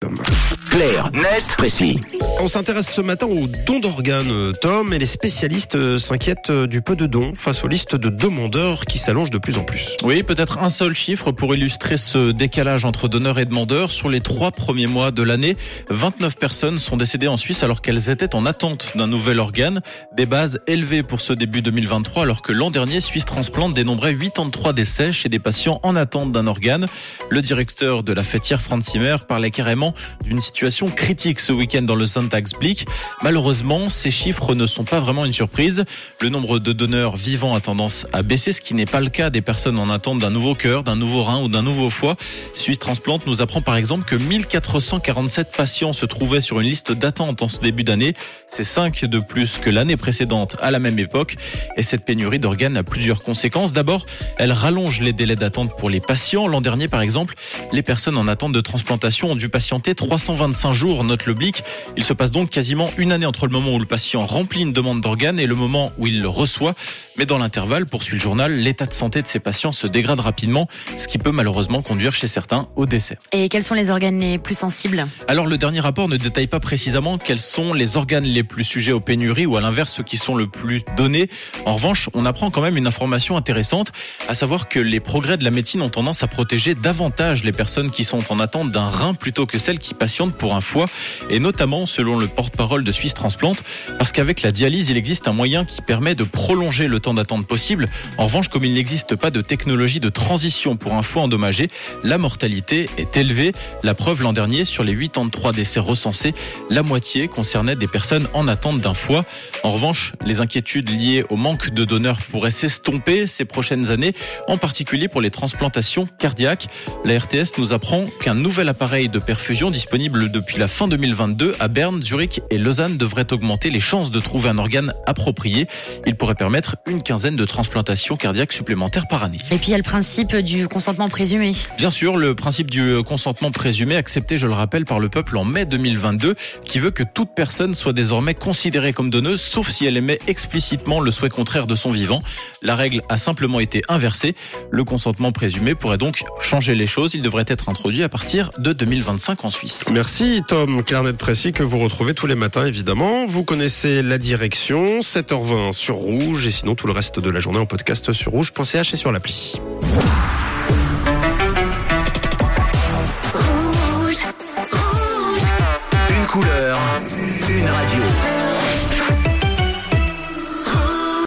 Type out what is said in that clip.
The. Clair, net, précis. On s'intéresse ce matin aux dons d'organes, Tom, et les spécialistes euh, s'inquiètent euh, du peu de dons face aux listes de demandeurs qui s'allongent de plus en plus. Oui, peut-être un seul chiffre pour illustrer ce décalage entre donneurs et demandeurs. Sur les trois premiers mois de l'année, 29 personnes sont décédées en Suisse alors qu'elles étaient en attente d'un nouvel organe. Des bases élevées pour ce début 2023 alors que l'an dernier, Suisse Transplant dénombrait 83 décès chez des patients en attente d'un organe. Le directeur de la fêtière Franz Zimmer parlait carrément d'une situation critique ce week-end dans le Sonntagsblick. Malheureusement, ces chiffres ne sont pas vraiment une surprise. Le nombre de donneurs vivants a tendance à baisser, ce qui n'est pas le cas des personnes en attente d'un nouveau cœur, d'un nouveau rein ou d'un nouveau foie. Suisse Transplant nous apprend par exemple que 1447 patients se trouvaient sur une liste d'attente en ce début d'année. C'est 5 de plus que l'année précédente à la même époque. Et cette pénurie d'organes a plusieurs conséquences. D'abord, elle rallonge les délais d'attente pour les patients. L'an dernier, par exemple, les personnes en attente de transplantation ont dû patienter 325 jours, note. Il se passe donc quasiment une année entre le moment où le patient remplit une demande d'organes et le moment où il le reçoit. Mais dans l'intervalle, poursuit le journal, l'état de santé de ces patients se dégrade rapidement, ce qui peut malheureusement conduire chez certains au décès. Et quels sont les organes les plus sensibles? Alors le dernier rapport ne détaille pas précisément quels sont les organes les plus sujets aux pénuries ou à l'inverse ceux qui sont le plus donnés. En revanche, on apprend quand même une information intéressante, à savoir que les progrès de la médecine ont tendance à protéger davantage les personnes qui sont en attente d'un rein plutôt que celles qui patientent pour un foie, et notamment selon le porte-parole de Suisse Transplant, parce qu'avec la dialyse, il existe un moyen qui permet de prolonger le temps d'attente possible. En revanche, comme il n'existe pas de technologie de transition pour un foie endommagé, la mortalité est élevée. La preuve l'an dernier, sur les 83 décès recensés, la moitié concernait des personnes en attente d'un foie. En revanche, les inquiétudes liées au manque de donneurs pourraient s'estomper ces prochaines années, en particulier pour les transplantations cardiaques. La RTS nous apprend qu'un nouvel appareil de perfusion disponible depuis la fin 2022 à Berne, Zurich et Lausanne devrait augmenter les chances de trouver un organe approprié. Il pourrait permettre une quinzaine de transplantations cardiaques supplémentaires par année. Et puis il y a le principe du consentement présumé. Bien sûr, le principe du consentement présumé accepté, je le rappelle, par le peuple en mai 2022, qui veut que toute personne soit désormais considérée comme donneuse, sauf si elle émet explicitement le souhait contraire de son vivant. La règle a simplement été inversée. Le consentement présumé pourrait donc changer les choses. Il devrait être introduit à partir de 2025 en Suisse. Merci Tom, Carnet précis que vous retrouvez tous les matins évidemment. Vous connaissez la direction, 7h20 sur Rouge et sinon tout le reste de la journée en podcast sur rouge.ch et sur l'appli. Une couleur, une radio.